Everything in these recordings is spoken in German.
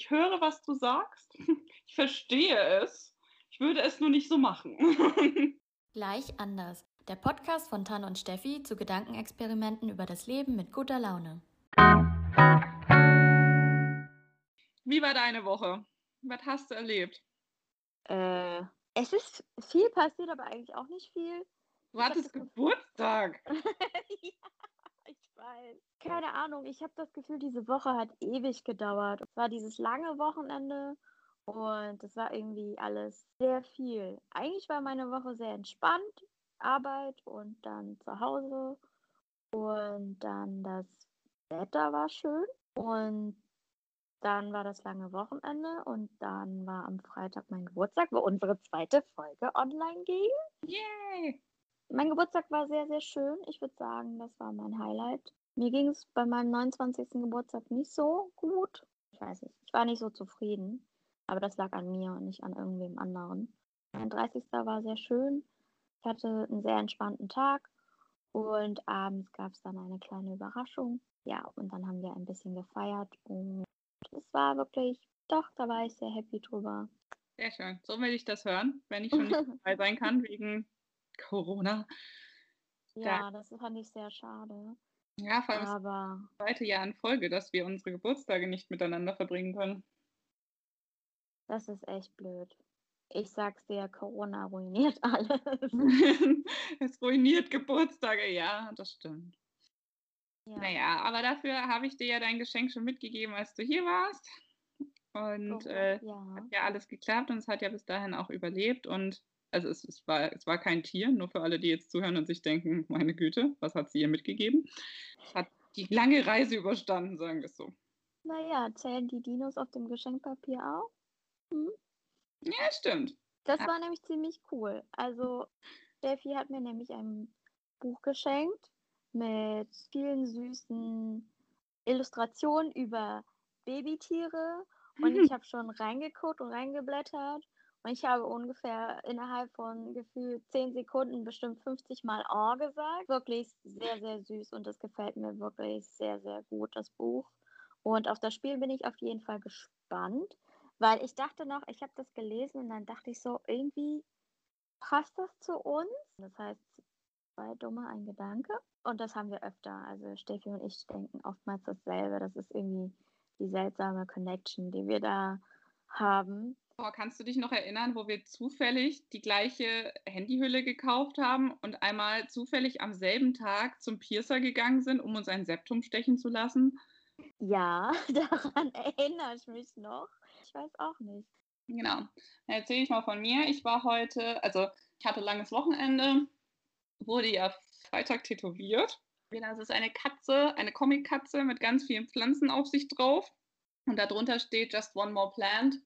Ich höre, was du sagst. Ich verstehe es. Ich würde es nur nicht so machen. Gleich anders. Der Podcast von Tan und Steffi zu Gedankenexperimenten über das Leben mit guter Laune. Wie war deine Woche? Was hast du erlebt? Äh, es ist viel passiert, aber eigentlich auch nicht viel. Du hattest Geburtstag. ja, weiß. Keine Ahnung, ich habe das Gefühl, diese Woche hat ewig gedauert. Es war dieses lange Wochenende und es war irgendwie alles sehr viel. Eigentlich war meine Woche sehr entspannt. Arbeit und dann zu Hause. Und dann das Wetter war schön. Und dann war das lange Wochenende und dann war am Freitag mein Geburtstag, wo unsere zweite Folge online ging. Yay! Mein Geburtstag war sehr, sehr schön. Ich würde sagen, das war mein Highlight. Mir ging es bei meinem 29. Geburtstag nicht so gut. Ich weiß nicht, ich war nicht so zufrieden. Aber das lag an mir und nicht an irgendwem anderen. Mein 30. war sehr schön. Ich hatte einen sehr entspannten Tag und abends gab es dann eine kleine Überraschung. Ja, und dann haben wir ein bisschen gefeiert und es war wirklich, doch, da war ich sehr happy drüber. Sehr schön. So will ich das hören, wenn ich schon nicht dabei sein kann wegen Corona. Ja, das fand ich sehr schade. Ja, vor allem Aber das zweite Jahr in Folge, dass wir unsere Geburtstage nicht miteinander verbringen können. das ist echt blöd. Ich sag's dir, Corona ruiniert alles. es ruiniert Geburtstage, ja, das stimmt. Ja. Naja, aber dafür habe ich dir ja dein Geschenk schon mitgegeben, als du hier warst. Und Oh, äh, ja. hat ja alles geklappt und es hat ja bis dahin auch überlebt. Und also es, es, war, es war kein Tier, nur für alle, die jetzt zuhören und sich denken, meine Güte, was hat sie ihr mitgegeben? Es hat die lange Reise überstanden, sagen wir es so. Naja, zählen die Dinos auf dem Geschenkpapier auch? Hm? Ja, stimmt. Das Ja. war nämlich ziemlich cool. Also, Steffi hat mir nämlich ein Buch geschenkt mit vielen süßen Illustrationen über Babytiere. Und ich habe schon reingeguckt und reingeblättert. Und ich habe ungefähr innerhalb von gefühlt 10 Sekunden bestimmt 50 Mal Oh gesagt. Wirklich sehr, sehr süß und das gefällt mir wirklich sehr, sehr gut, das Buch. Und auf das Spiel bin ich auf jeden Fall gespannt, weil ich dachte noch, ich habe das gelesen und dann dachte ich so, irgendwie passt das zu uns. Das heißt, zwei Dumme, ein Gedanke. Und das haben wir öfter. Also Steffi und ich denken oftmals dasselbe. Das ist irgendwie die seltsame Connection, die wir da haben. Boah, kannst du dich noch erinnern, wo wir zufällig die gleiche Handyhülle gekauft haben und einmal zufällig am selben Tag zum Piercer gegangen sind, um uns ein Septum stechen zu lassen? Ja, daran erinnere ich mich noch. Ich weiß auch nicht. Genau. Dann erzähle ich mal von mir. Ich war heute, also ich hatte langes Wochenende, wurde ja Freitag tätowiert. Das ist eine Katze, eine Comic-Katze mit ganz vielen Pflanzen auf sich drauf. Und darunter steht Just One More Plant.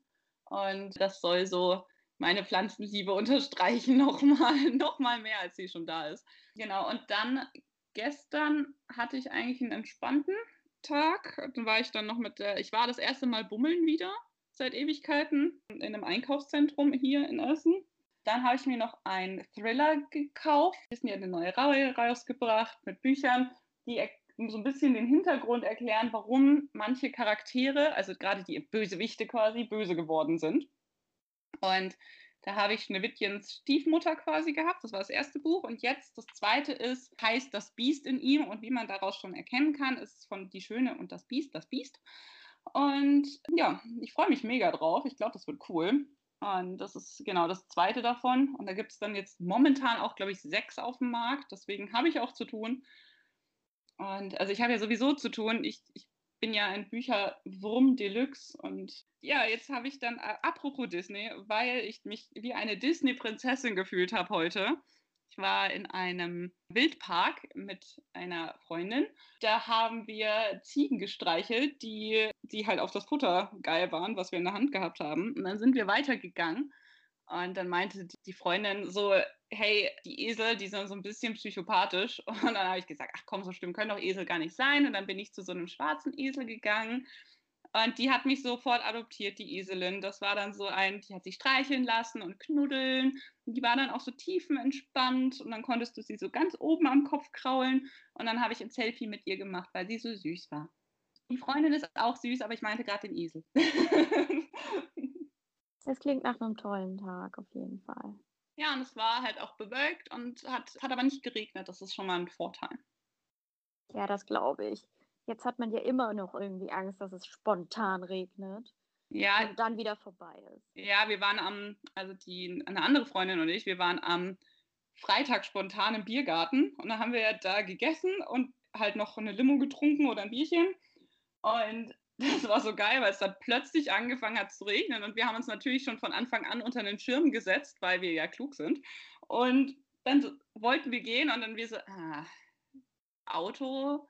Und das soll so meine Pflanzenliebe unterstreichen, nochmal noch mal mehr, als sie schon da ist. Genau, und dann gestern hatte ich eigentlich einen entspannten Tag. Dann war ich dann noch mit der, ich war das erste Mal bummeln wieder seit Ewigkeiten in einem Einkaufszentrum hier in Essen. Dann habe ich mir noch einen Thriller gekauft. Disney hat eine neue Reihe rausgebracht mit Büchern, die so ein bisschen den Hintergrund erklären, warum manche Charaktere, also gerade die Bösewichte quasi, böse geworden sind. Und da habe ich Schneewittchens Stiefmutter quasi gehabt. Das war das erste Buch. Und jetzt das zweite ist, heißt das Biest in ihm. Und wie man daraus schon erkennen kann, ist von Die Schöne und das Biest, das Biest. Und ja, ich freue mich mega drauf. Ich glaube, das wird cool. Und das ist genau das zweite davon. Und da gibt es dann jetzt momentan auch, glaube ich, sechs auf dem Markt. Deswegen habe ich auch zu tun. Und also ich habe ja sowieso zu tun. Ich, ich bin ja ein Bücherwurm Deluxe. Und ja, jetzt habe ich dann, äh, apropos Disney, weil ich mich wie eine Disney-Prinzessin gefühlt habe heute. Ich war in einem Wildpark mit einer Freundin. Da haben wir Ziegen gestreichelt, die, die halt auf das Futter geil waren, was wir in der Hand gehabt haben. Und dann sind wir weitergegangen. Und dann meinte die- Freundin so, hey, die Esel, die sind so ein bisschen psychopathisch. Und dann habe ich gesagt, ach komm, so schlimm können doch Esel gar nicht sein. Und dann bin ich zu so einem schwarzen Esel gegangen. Und die hat mich sofort adoptiert, die Eselin. Das war dann so ein, die hat sich streicheln lassen und knuddeln. Und die war dann auch so tiefenentspannt. Und dann konntest du sie so ganz oben am Kopf kraulen. Und dann habe ich ein Selfie mit ihr gemacht, weil sie so süß war. Die Freundin ist auch süß, aber ich meinte gerade den Esel. Das klingt nach einem tollen Tag auf jeden Fall. Ja, und es war halt auch bewölkt und hat, hat aber nicht geregnet. Das ist schon mal ein Vorteil. Ja, das glaube ich. Jetzt hat man ja immer noch irgendwie Angst, dass es spontan regnet Ja, und dann wieder vorbei ist. ja, wir waren am, also die, eine andere Freundin und ich, wir waren am Freitag spontan im Biergarten und dann haben wir ja da gegessen und halt noch eine Limo getrunken oder ein Bierchen. Und das war so geil, weil es dann plötzlich angefangen hat zu regnen und wir haben uns natürlich schon von Anfang an unter den Schirm gesetzt, weil wir ja klug sind. Und dann so, wollten wir gehen und dann wir so, ah, Auto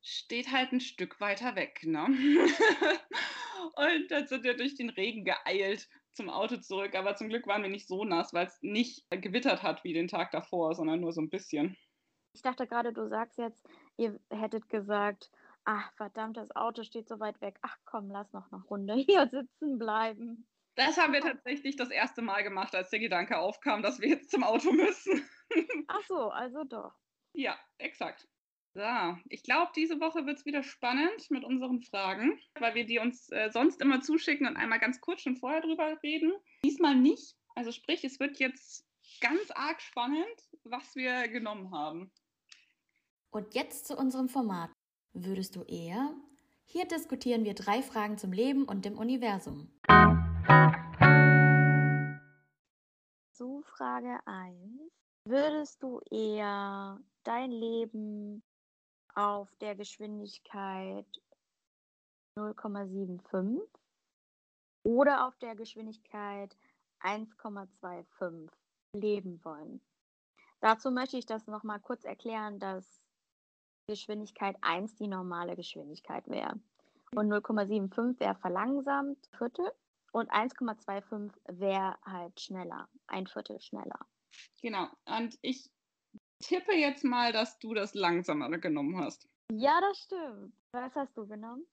steht halt ein Stück weiter weg, ne? und dann sind wir durch den Regen geeilt zum Auto zurück, aber zum Glück waren wir nicht so nass, weil es nicht gewittert hat wie den Tag davor, sondern nur so ein bisschen. Ich dachte gerade, du sagst jetzt, ihr hättet gesagt, ach verdammt, das Auto steht so weit weg. Ach komm, lass noch eine Runde hier sitzen bleiben. Das haben wir tatsächlich das erste Mal gemacht, als der Gedanke aufkam, dass wir jetzt zum Auto müssen. Ach so, also doch. ja, exakt. So, ich glaube, diese Woche wird es wieder spannend mit unseren Fragen, weil wir die uns äh, sonst immer zuschicken und einmal ganz kurz schon vorher drüber reden. Diesmal nicht. Also sprich, es wird jetzt ganz arg spannend, was wir genommen haben. Und jetzt zu unserem Format. Würdest du eher? Hier diskutieren wir drei Fragen zum Leben und dem Universum. Zu Frage 1. Würdest du eher dein Leben auf der Geschwindigkeit 0,75 oder auf der Geschwindigkeit 1,25 leben wollen? Dazu möchte ich das nochmal kurz erklären, dass Geschwindigkeit 1 die normale Geschwindigkeit wäre. Und 0,75 wäre verlangsamt, Viertel. Und 1,25 wäre halt schneller, ein Viertel schneller. Genau. Und ich tippe jetzt mal, dass du das langsamere genommen hast. Ja, das stimmt. Was hast du genommen?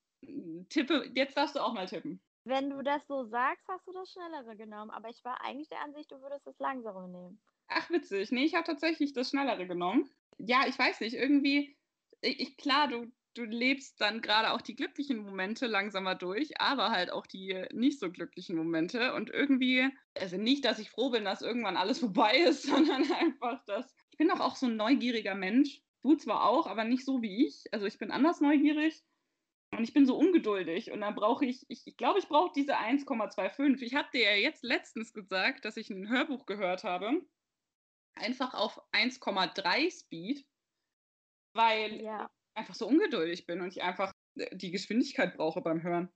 Tippe, jetzt darfst du auch mal tippen. Wenn du das so sagst, hast du das Schnellere genommen. Aber ich war eigentlich der Ansicht, du würdest das Langsamere nehmen. Ach, witzig. Nee, ich habe tatsächlich das Schnellere genommen. Ja, ich weiß nicht, irgendwie, ich, klar, du, du lebst dann gerade auch die glücklichen Momente langsamer durch, aber halt auch die nicht so glücklichen Momente. Und irgendwie, also nicht, dass ich froh bin, dass irgendwann alles vorbei ist, sondern einfach, dass ich bin doch auch so ein neugieriger Mensch. Du zwar auch, aber nicht so wie ich. Also ich bin anders neugierig. Und ich bin so ungeduldig und dann brauche ich, ich, ich glaube, ich brauche diese 1,25. Ich habe dir ja jetzt letztens gesagt, dass ich ein Hörbuch gehört habe, einfach auf 1,3 Speed, weil Ja. ich einfach so ungeduldig bin und ich einfach äh, die Geschwindigkeit brauche beim Hören.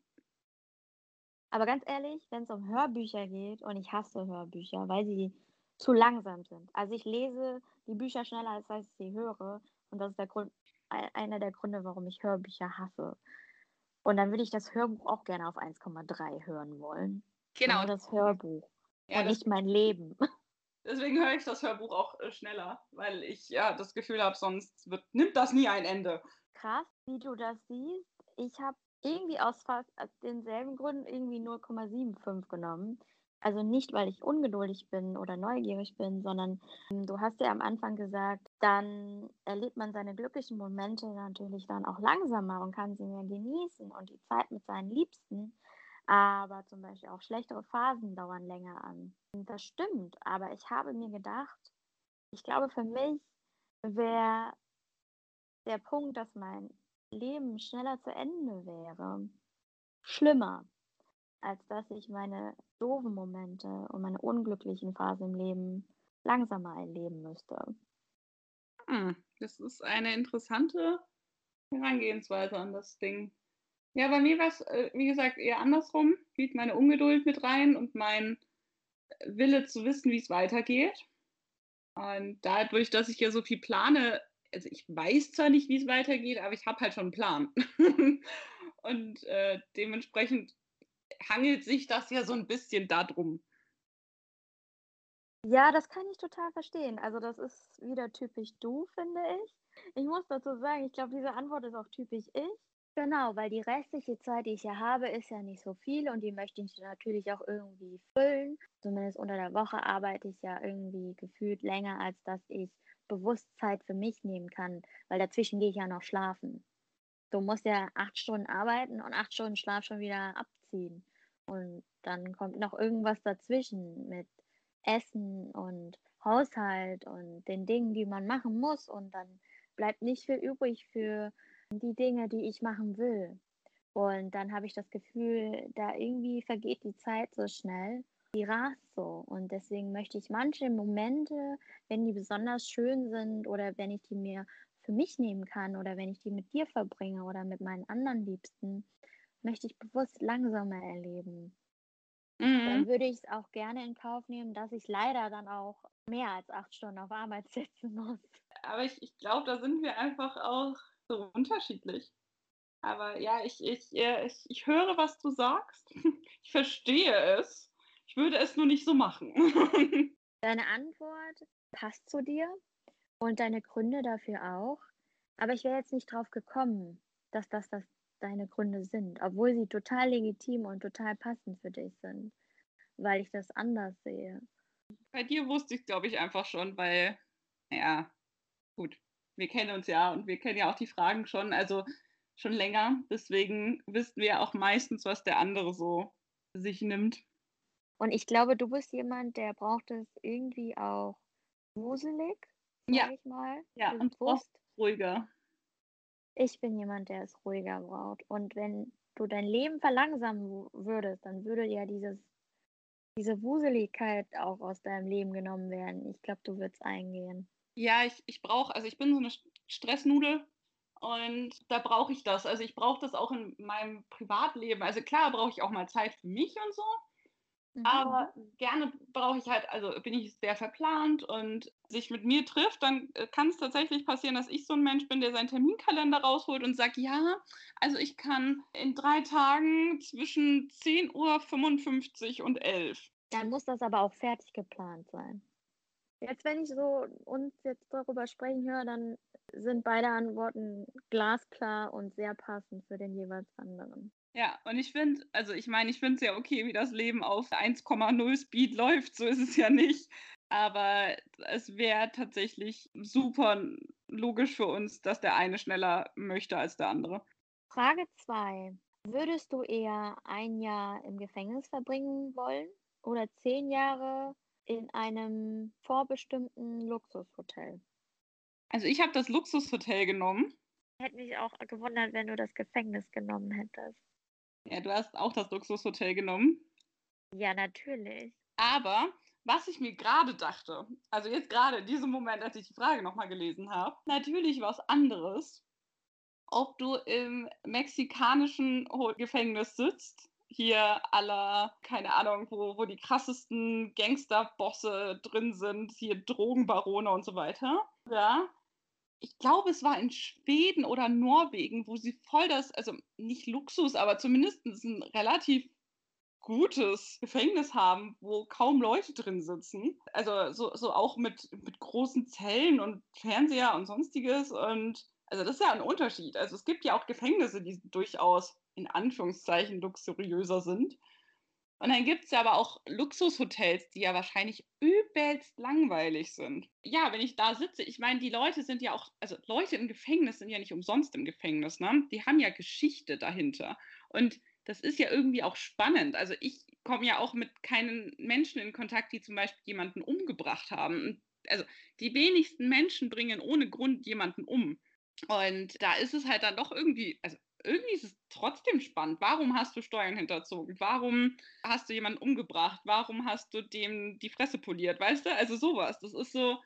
Aber ganz ehrlich, wenn es um Hörbücher geht, und ich hasse Hörbücher, weil sie zu langsam sind. Also ich lese die Bücher schneller, als ich sie höre. Und das ist der Grund, ein- einer der Gründe, warum ich Hörbücher hasse. Und dann würde ich das Hörbuch auch gerne auf 1,3 hören wollen. Genau. Nur das Hörbuch. Ja, und das, nicht mein Leben. deswegen höre ich das Hörbuch auch äh, schneller, weil ich ja das Gefühl habe, sonst wird, nimmt das nie ein Ende. Krass, wie du das siehst. Ich habe irgendwie aus fast denselben Gründen irgendwie 0,75 genommen. Also nicht, weil ich ungeduldig bin oder neugierig bin, sondern ähm, du hast ja am Anfang gesagt, dann erlebt man seine glücklichen Momente natürlich dann auch langsamer und kann sie mehr genießen und die Zeit mit seinen Liebsten. Aber zum Beispiel auch schlechtere Phasen dauern länger an. Das stimmt, aber ich habe mir gedacht, ich glaube, für mich wäre der Punkt, dass mein Leben schneller zu Ende wäre, schlimmer, als dass ich meine doofen Momente und meine unglücklichen Phasen im Leben langsamer erleben müsste. Hm, das ist eine interessante Herangehensweise an das Ding. Ja, bei mir war es, äh, wie gesagt, eher andersrum. Spielt meine Ungeduld mit rein und mein Wille zu wissen, wie es weitergeht. Und dadurch, dass ich ja so viel plane, also ich weiß zwar nicht, wie es weitergeht, aber ich habe halt schon einen Plan. und äh, dementsprechend hangelt sich das ja so ein bisschen darum. Ja, das kann ich total verstehen. Also das ist wieder typisch du, finde ich. Ich muss dazu sagen, ich glaube, diese Antwort ist auch typisch ich. Genau, weil die restliche Zeit, die ich ja habe, ist ja nicht so viel und die möchte ich natürlich auch irgendwie füllen. Zumindest unter der Woche arbeite ich ja irgendwie gefühlt länger, als dass ich bewusst Zeit für mich nehmen kann, weil dazwischen gehe ich ja noch schlafen. du musst ja acht Stunden arbeiten und acht Stunden Schlaf schon wieder abziehen. Und dann kommt noch irgendwas dazwischen mit Essen und Haushalt und den Dingen, die man machen muss. Und dann bleibt nicht viel übrig für die Dinge, die ich machen will. Und dann habe ich das Gefühl, da irgendwie vergeht die Zeit so schnell. Die rast so. Und deswegen möchte ich manche Momente, wenn die besonders schön sind oder wenn ich die mir für mich nehmen kann oder wenn ich die mit dir verbringe oder mit meinen anderen Liebsten, möchte ich bewusst langsamer erleben. Mhm. Dann würde ich es auch gerne in Kauf nehmen, dass ich leider dann auch mehr als acht Stunden auf Arbeit sitzen muss. Aber ich, ich glaube, da sind wir einfach auch so unterschiedlich. Aber ja, ich, ich, ich, ich höre, was du sagst. Ich verstehe es. Ich würde es nur nicht so machen. Deine Antwort passt zu dir und deine Gründe dafür auch. Aber ich wäre jetzt nicht drauf gekommen, dass das, das deine Gründe sind, obwohl sie total legitim und total passend für dich sind, weil ich das anders sehe. Bei dir wusste ich, glaube ich, einfach schon, weil, ja, gut, wir kennen uns ja und wir kennen ja auch die Fragen schon, also schon länger. Deswegen wissen wir auch meistens, was der andere so sich nimmt. Und ich glaube, du bist jemand, der braucht es irgendwie auch wuselig, sag ja. ich mal. Ja, und brauchst ruhiger. Ich bin jemand, der es ruhiger braucht. Und wenn du dein Leben verlangsamen würdest, dann würde ja dieses, diese Wuseligkeit auch aus deinem Leben genommen werden. Ich glaube, du würdest eingehen. Ja, ich, ich brauche, also ich bin so eine Stressnudel und da brauche ich das. Also ich brauche das auch in meinem Privatleben. Also klar brauche ich auch mal Zeit für mich und so. Mhm. Aber gerne brauche ich halt, also bin ich sehr verplant und sich mit mir trifft, dann äh, kann es tatsächlich passieren, dass ich so ein Mensch bin, der seinen Terminkalender rausholt und sagt, ja, also ich kann in drei Tagen zwischen 10.55 Uhr und 11. Dann muss das aber auch fertig geplant sein. Jetzt, wenn ich so uns jetzt darüber sprechen höre, dann sind beide Antworten glasklar und sehr passend für den jeweils anderen. Ja, und ich finde, also ich meine, ich finde es ja okay, wie das Leben auf 1,0 Speed läuft, so ist es ja nicht. Aber es wäre tatsächlich super logisch für uns, dass der eine schneller möchte als der andere. Frage 2. Würdest du eher ein Jahr im Gefängnis verbringen wollen oder zehn Jahre in einem vorbestimmten Luxushotel? Also ich habe das Luxushotel genommen. Hätte mich auch gewundert, wenn du das Gefängnis genommen hättest. Ja, du hast auch das Luxushotel genommen. Ja, natürlich. Aber was ich mir gerade dachte, also jetzt gerade in diesem Moment, als ich die Frage nochmal gelesen habe, natürlich was anderes, ob du im mexikanischen Gefängnis sitzt, hier aller, keine Ahnung, wo, wo die krassesten Gangsterbosse drin sind, hier Drogenbarone und so weiter. Ja, ich glaube, es war in Schweden oder Norwegen, wo sie voll das, also nicht Luxus, aber zumindest ein relativ gutes Gefängnis haben, wo kaum Leute drin sitzen. Also so, so auch mit, mit großen Zellen und Fernseher und sonstiges. Und also das ist ja ein Unterschied. Also es gibt ja auch Gefängnisse, die durchaus in Anführungszeichen luxuriöser sind. Und dann gibt es ja aber auch Luxushotels, die ja wahrscheinlich übelst langweilig sind. Ja, wenn ich da sitze, ich meine, die Leute sind ja auch, also Leute im Gefängnis sind ja nicht umsonst im Gefängnis, ne? Die haben ja Geschichte dahinter. Und das ist ja irgendwie auch spannend. Also ich komme ja auch mit keinen Menschen in Kontakt, die zum Beispiel jemanden umgebracht haben. Also die wenigsten Menschen bringen ohne Grund jemanden um. Und da ist es halt dann doch irgendwie, also irgendwie ist es trotzdem spannend. Warum hast du Steuern hinterzogen? Warum hast du jemanden umgebracht? Warum hast du dem die Fresse poliert? Weißt du? Also sowas. Das ist so,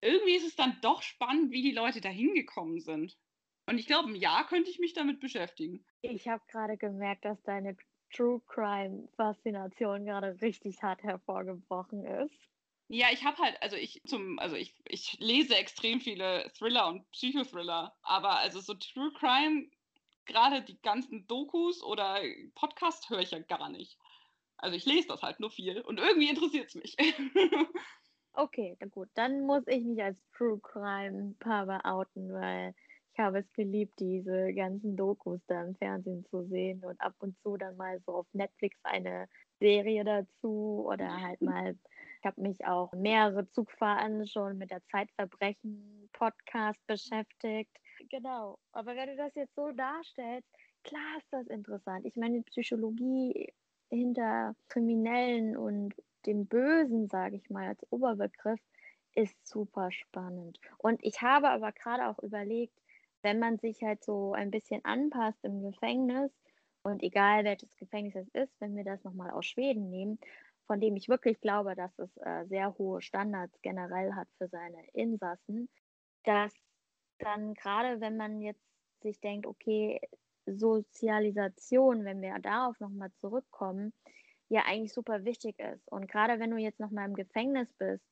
irgendwie ist es dann doch spannend, wie die Leute da hingekommen sind. Und ich glaube, ein Jahr könnte ich mich damit beschäftigen. Ich habe gerade gemerkt, dass deine True Crime Faszination gerade richtig hart hervorgebrochen ist. Ja, ich habe halt, also ich zum, also ich, ich lese extrem viele Thriller und Psychothriller, aber also so True Crime gerade die ganzen Dokus oder Podcasts höre ich ja gar nicht. Also ich lese das halt nur viel und irgendwie interessiert es mich. okay, dann gut. Dann muss ich mich als True Crime Papa outen, weil ich habe es geliebt, diese ganzen Dokus da im Fernsehen zu sehen und ab und zu dann mal so auf Netflix eine Serie dazu oder halt mal, ich habe mich auch mehrere Zugfahrten schon mit der Zeitverbrechen Podcast beschäftigt Genau. Aber wenn du das jetzt so darstellst, klar ist das interessant. Ich meine, die Psychologie hinter Kriminellen und dem Bösen, sage ich mal, als Oberbegriff, ist super spannend. Und ich habe aber gerade auch überlegt, wenn man sich halt so ein bisschen anpasst im Gefängnis und egal welches Gefängnis es ist, wenn wir das nochmal aus Schweden nehmen, von dem ich wirklich glaube, dass es äh, sehr hohe Standards generell hat für seine Insassen, dass dann gerade wenn man jetzt sich denkt, okay, Sozialisation, wenn wir darauf nochmal zurückkommen, ja eigentlich super wichtig ist. Und gerade wenn du jetzt nochmal im Gefängnis bist,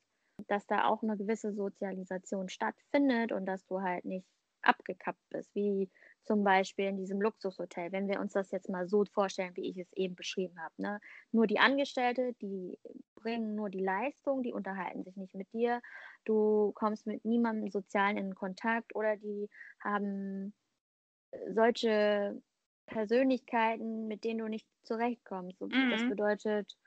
dass da auch eine gewisse Sozialisation stattfindet und dass du halt nicht abgekappt bist, wie zum Beispiel in diesem Luxushotel, wenn wir uns das jetzt mal so vorstellen, wie ich es eben beschrieben habe. Ne? Nur die Angestellte, die bringen nur die Leistung, die unterhalten sich nicht mit dir, du kommst mit niemandem Sozialen in Kontakt oder die haben solche Persönlichkeiten, mit denen du nicht zurechtkommst. Mhm. Das bedeutet,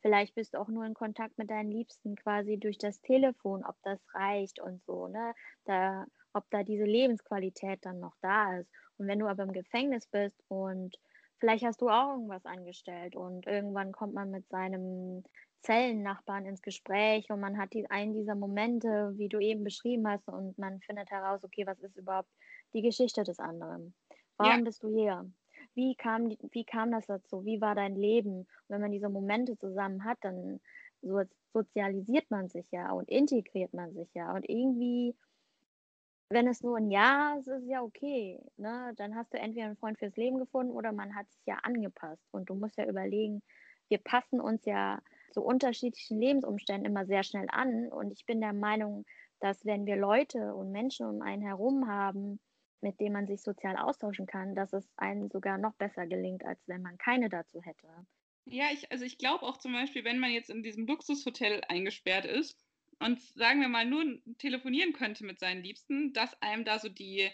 vielleicht bist du auch nur in Kontakt mit deinen Liebsten quasi durch das Telefon, ob das reicht und so, ne? Da, ob da diese Lebensqualität dann noch da ist. Und wenn du aber im Gefängnis bist und vielleicht hast du auch irgendwas angestellt und irgendwann kommt man mit seinem Zellennachbarn ins Gespräch und man hat die, einen dieser Momente, wie du eben beschrieben hast, und man findet heraus, okay, was ist überhaupt die Geschichte des anderen? Warum ja. bist du hier? Wie kam, wie kam das dazu? Wie war dein Leben? Und wenn man diese Momente zusammen hat, dann so sozialisiert man sich ja und integriert man sich ja. Und irgendwie, wenn es nur ein Jahr ist, ist es ja okay. Ne? Dann hast du entweder einen Freund fürs Leben gefunden oder man hat sich ja angepasst. Und du musst ja überlegen, wir passen uns ja zu unterschiedlichen Lebensumständen immer sehr schnell an. Und ich bin der Meinung, dass wenn wir Leute und Menschen um einen herum haben, mit dem man sich sozial austauschen kann, dass es einem sogar noch besser gelingt, als wenn man keine dazu hätte. Ja, ich, also ich glaube auch zum Beispiel, wenn man jetzt in diesem Luxushotel eingesperrt ist und sagen wir mal nur telefonieren könnte mit seinen Liebsten, dass einem da so die,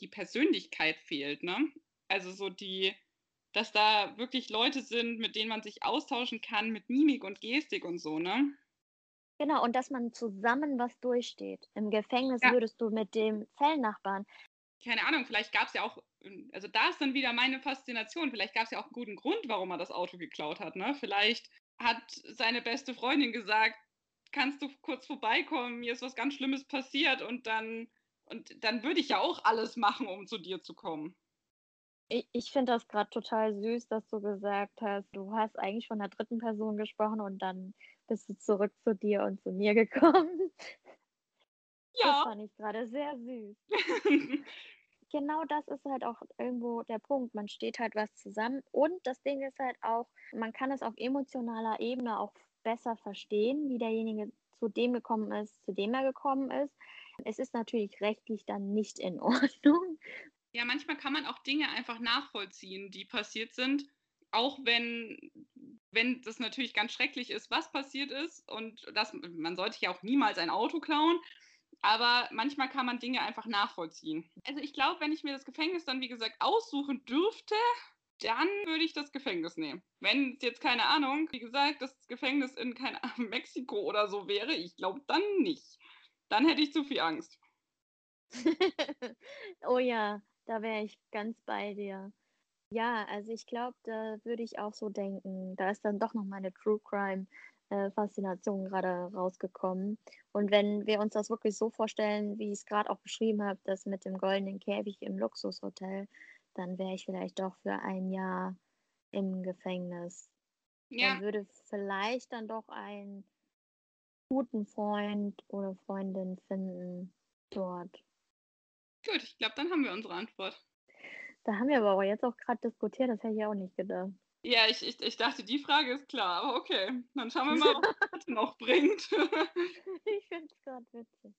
die Persönlichkeit fehlt, ne? Also so die, dass da wirklich Leute sind, mit denen man sich austauschen kann, mit Mimik und Gestik und so, ne? Genau, und dass man zusammen was durchsteht. Im Gefängnis ja. würdest du mit dem Zellnachbarn keine Ahnung, vielleicht gab es ja auch, also da ist dann wieder meine Faszination, vielleicht gab es ja auch einen guten Grund, warum er das Auto geklaut hat. Ne? Vielleicht hat seine beste Freundin gesagt, kannst du kurz vorbeikommen, mir ist was ganz Schlimmes passiert und dann, und dann würde ich ja auch alles machen, um zu dir zu kommen. Ich, ich finde das gerade total süß, dass du gesagt hast, du hast eigentlich von der dritten Person gesprochen und dann bist du zurück zu dir und zu mir gekommen. Ja. Das fand ich gerade sehr süß. genau das ist halt auch irgendwo der Punkt. Man steht halt was zusammen und das Ding ist halt auch, man kann es auf emotionaler Ebene auch besser verstehen, wie derjenige zu dem gekommen ist, zu dem er gekommen ist. Es ist natürlich rechtlich dann nicht in Ordnung. Ja, manchmal kann man auch Dinge einfach nachvollziehen, die passiert sind, auch wenn, wenn das natürlich ganz schrecklich ist, was passiert ist. Und das, man sollte ja auch niemals ein Auto klauen. Aber manchmal kann man Dinge einfach nachvollziehen. Also ich glaube, wenn ich mir das Gefängnis dann, wie gesagt, aussuchen dürfte, dann würde ich das Gefängnis nehmen. Wenn es jetzt keine Ahnung, wie gesagt, das Gefängnis in kein Mexiko oder so wäre, ich glaube dann nicht. Dann hätte ich zu viel Angst. oh ja, da wäre ich ganz bei dir. Ja, also ich glaube, da würde ich auch so denken. Da ist dann doch noch meine True Crime äh, Faszination gerade rausgekommen. Und wenn wir uns das wirklich so vorstellen, wie ich es gerade auch beschrieben habe, das mit dem goldenen Käfig im Luxushotel, dann wäre ich vielleicht doch für ein Jahr im Gefängnis. Ja. Dann würde vielleicht dann doch einen guten Freund oder Freundin finden dort. Gut, ich glaube, dann haben wir unsere Antwort. Da haben wir aber auch jetzt auch gerade diskutiert, das hätte ich auch nicht gedacht. Ja, ich, ich, ich dachte, die Frage ist klar, aber okay. Dann schauen wir mal, was das noch bringt. ich finde es gerade witzig.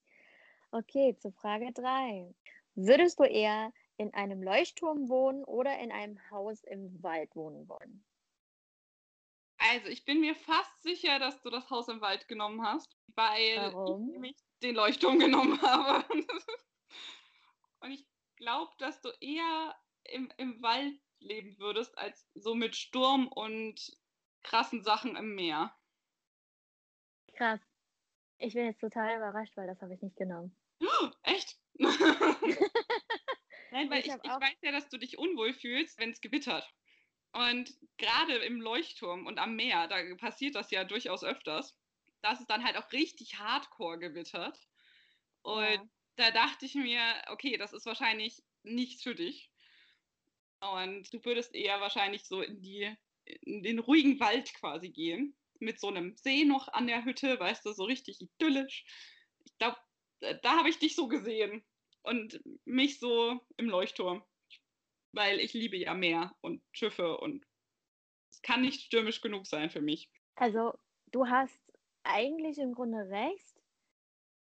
Okay, zur Frage 3. Würdest du eher in einem Leuchtturm wohnen oder in einem Haus im Wald wohnen wollen? Also, ich bin mir fast sicher, dass du das Haus im Wald genommen hast, weil Warum? ich nämlich den Leuchtturm genommen habe. Und ich glaube, dass du eher im, im Wald leben würdest, als so mit Sturm und krassen Sachen im Meer. Krass. Ich bin jetzt total überrascht, weil das habe ich nicht genommen. Echt? Nein, weil ich, ich, ich weiß ja, dass du dich unwohl fühlst, wenn es gewittert. Und gerade im Leuchtturm und am Meer, da passiert das ja durchaus öfters, dass es dann halt auch richtig hardcore gewittert. Und ja. da dachte ich mir, okay, das ist wahrscheinlich nichts für dich. Und du würdest eher wahrscheinlich so in, die, in den ruhigen Wald quasi gehen. Mit so einem See noch an der Hütte, weißt du, so richtig idyllisch. Ich glaube, da habe ich dich so gesehen. Und mich so im Leuchtturm weil ich liebe ja Meer und Schiffe und es kann nicht stürmisch genug sein für mich. Also du hast eigentlich im Grunde recht,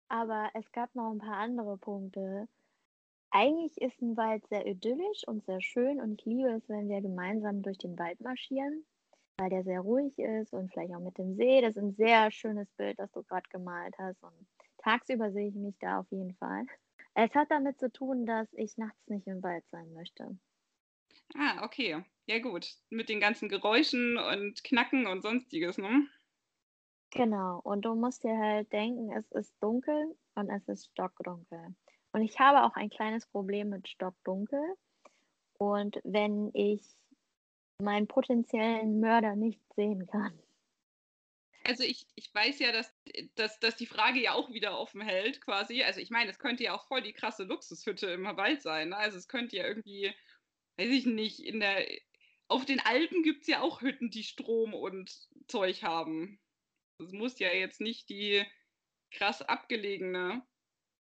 aber es gab noch ein paar andere Punkte. Eigentlich ist ein Wald sehr idyllisch und sehr schön und ich liebe es, wenn wir gemeinsam durch den Wald marschieren, weil der sehr ruhig ist und vielleicht auch mit dem See. Das ist ein sehr schönes Bild, das du gerade gemalt hast und tagsüber sehe ich mich da auf jeden Fall. Es hat damit zu tun, dass ich nachts nicht im Wald sein möchte. Ah, okay. Ja gut. Mit den ganzen Geräuschen und Knacken und sonstiges, ne? Genau. Und du musst dir halt denken, es ist dunkel und es ist stockdunkel. Und ich habe auch ein kleines Problem mit stockdunkel. Und wenn ich meinen potenziellen Mörder nicht sehen kann. Also ich, ich weiß ja, dass, dass, dass die Frage ja auch wieder offen hält, quasi. Also ich meine, es könnte ja auch voll die krasse Luxushütte im Wald sein. Ne? Also es könnte ja irgendwie weiß ich nicht, in der, auf den Alpen gibt es ja auch Hütten, die Strom und Zeug haben. Es muss ja jetzt nicht die krass abgelegene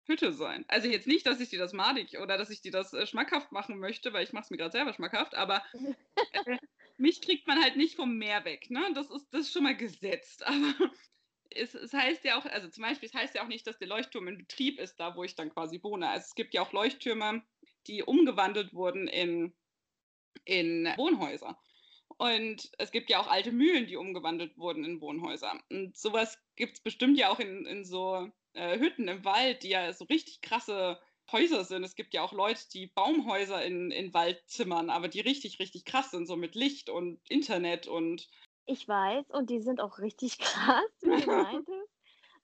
Hütte sein. Also jetzt nicht, dass ich dir das madig oder dass ich dir das äh, schmackhaft machen möchte, weil ich mache es mir gerade selber schmackhaft, aber äh, mich kriegt man halt nicht vom Meer weg. Ne? Das, ist, das ist schon mal gesetzt. Aber es, es, heißt ja auch, also zum Beispiel, es heißt ja auch nicht, dass der Leuchtturm in Betrieb ist, da wo ich dann quasi wohne. Also es gibt ja auch Leuchttürme, die umgewandelt wurden in, in Wohnhäuser. Und es gibt ja auch alte Mühlen, die umgewandelt wurden in Wohnhäuser. Und sowas gibt es bestimmt ja auch in, in so äh, Hütten im Wald, die ja so richtig krasse Häuser sind. Es gibt ja auch Leute, die Baumhäuser in, in Wald zimmern, aber die richtig, richtig krass sind, so mit Licht und Internet und. Ich weiß, und die sind auch richtig krass, wie du meintest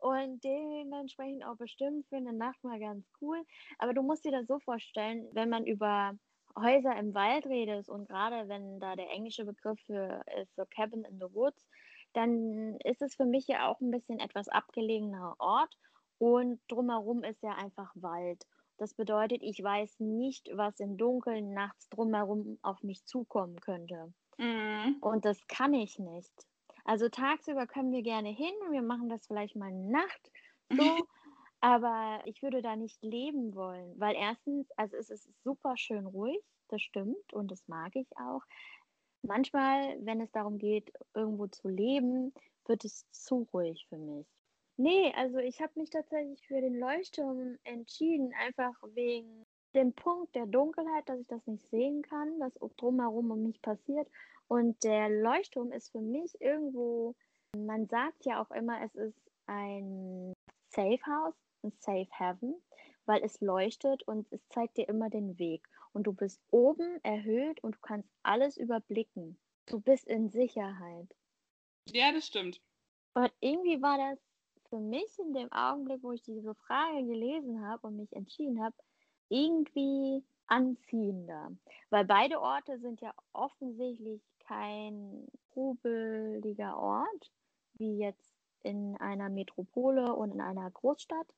und dementsprechend auch bestimmt für eine Nacht mal ganz cool. Aber du musst dir das so vorstellen, wenn man über Häuser im Wald redet und gerade wenn da der englische Begriff für ist so Cabin in the Woods, dann ist es für mich ja auch ein bisschen etwas abgelegener Ort und drumherum ist ja einfach Wald. Das bedeutet, ich weiß nicht, was im Dunkeln nachts drumherum auf mich zukommen könnte. Mhm. Und das kann ich nicht. Also tagsüber können wir gerne hin und wir machen das vielleicht mal Nacht so. aber ich würde da nicht leben wollen, weil erstens, also es ist super schön ruhig, das stimmt und das mag ich auch. Manchmal, wenn es darum geht, irgendwo zu leben, wird es zu ruhig für mich. Nee, also ich habe mich tatsächlich für den Leuchtturm entschieden, einfach wegen dem Punkt der Dunkelheit, dass ich das nicht sehen kann, was drumherum um mich passiert und der Leuchtturm ist für mich irgendwo, man sagt ja auch immer, es ist ein Safe House, ein Safe Heaven, weil es leuchtet und es zeigt dir immer den Weg. Und du bist oben erhöht und du kannst alles überblicken. Du bist in Sicherheit. Ja, das stimmt. Und irgendwie war das für mich in dem Augenblick, wo ich diese Frage gelesen habe und mich entschieden habe, irgendwie anziehender. Weil beide Orte sind ja offensichtlich kein trubeliger Ort, wie jetzt in einer Metropole und in einer Großstadt,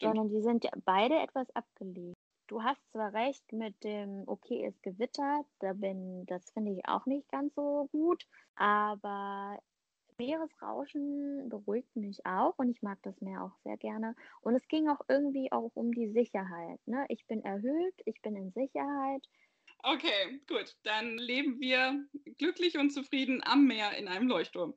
sondern die sind ja beide etwas abgelegt. Du hast zwar recht mit dem, okay, es gewittert, da bin, das finde ich auch nicht ganz so gut, aber Meeresrauschen beruhigt mich auch und ich mag das Meer auch sehr gerne. Und es ging auch irgendwie auch um die Sicherheit. Ne? Ich bin erhöht, ich bin in Sicherheit. Okay, gut. Dann leben wir glücklich und zufrieden am Meer in einem Leuchtturm.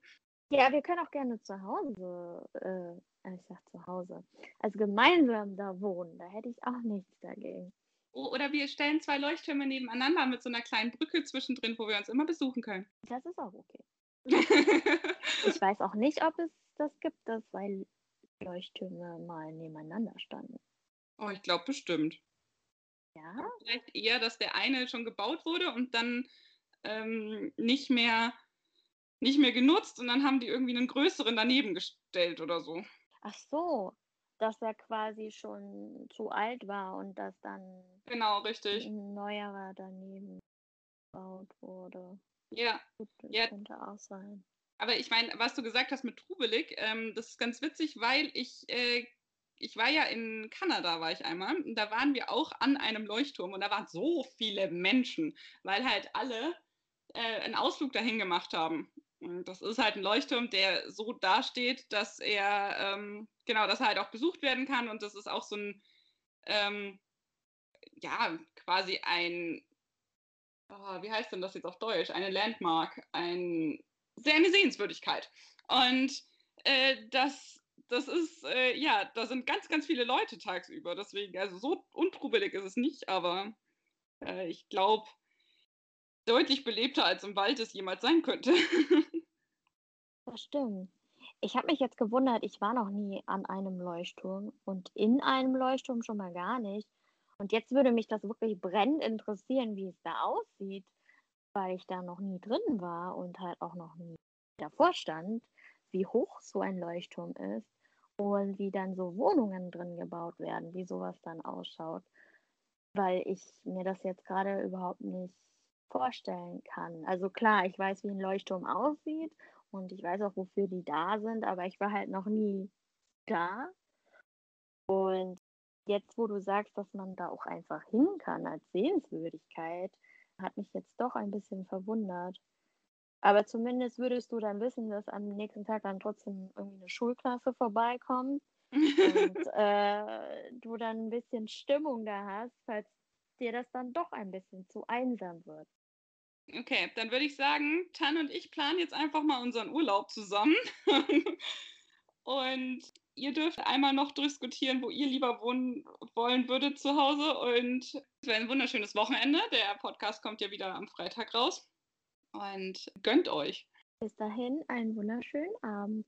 Ja, wir können auch gerne zu Hause, äh, ich sag zu Hause, also gemeinsam da wohnen. Da hätte ich auch nichts dagegen. Oder wir stellen zwei Leuchttürme nebeneinander mit so einer kleinen Brücke zwischendrin, wo wir uns immer besuchen können. Das ist auch okay. Ich weiß auch nicht, ob es das gibt, dass zwei Leuchttürme mal nebeneinander standen. Oh, ich glaube bestimmt. Ja. Vielleicht eher, dass der eine schon gebaut wurde und dann ähm, nicht mehr nicht mehr genutzt und dann haben die irgendwie einen größeren daneben gestellt oder so. Ach so, dass er quasi schon zu alt war und dass dann Genau, richtig. ein neuerer daneben gebaut wurde. Ja. Gut, das Ja. könnte auch sein. Aber ich meine, was du gesagt hast mit Trubelig, ähm, das ist ganz witzig, weil ich, äh, ich war ja in Kanada, war ich einmal, und da waren wir auch an einem Leuchtturm und da waren so viele Menschen, weil halt alle äh, einen Ausflug dahin gemacht haben. Und das ist halt ein Leuchtturm, der so dasteht, dass er, ähm, genau, dass er halt auch besucht werden kann und das ist auch so ein, ähm, ja, quasi ein, oh, wie heißt denn das jetzt auf Deutsch? Eine Landmark, ein eine Sehenswürdigkeit. Und äh, das, das ist, äh, ja, da sind ganz, ganz viele Leute tagsüber. Deswegen, also so untrubelig ist es nicht, aber äh, ich glaube, deutlich belebter als im Wald es jemals sein könnte. Das stimmt. Ich habe mich jetzt gewundert, ich war noch nie an einem Leuchtturm und in einem Leuchtturm schon mal gar nicht. Und jetzt würde mich das wirklich brennend interessieren, wie es da aussieht, weil ich da noch nie drin war und halt auch noch nie davor stand, wie hoch so ein Leuchtturm ist und wie dann so Wohnungen drin gebaut werden, wie sowas dann ausschaut. Weil ich mir das jetzt gerade überhaupt nicht vorstellen kann. Also klar, ich weiß, wie ein Leuchtturm aussieht und ich weiß auch, wofür die da sind, aber ich war halt noch nie da. Und jetzt, wo du sagst, dass man da auch einfach hin kann als Sehenswürdigkeit, hat mich jetzt doch ein bisschen verwundert. Aber zumindest würdest du dann wissen, dass am nächsten Tag dann trotzdem irgendwie eine Schulklasse vorbeikommt und äh, du dann ein bisschen Stimmung da hast, falls dir das dann doch ein bisschen zu einsam wird. Okay, dann würde ich sagen, Tan und ich planen jetzt einfach mal unseren Urlaub zusammen. und ihr dürft einmal noch diskutieren, wo ihr lieber wohnen wollen würdet zu Hause. Und es wäre ein wunderschönes Wochenende. Der Podcast kommt ja wieder am Freitag raus. Und gönnt euch. Bis dahin einen wunderschönen Abend.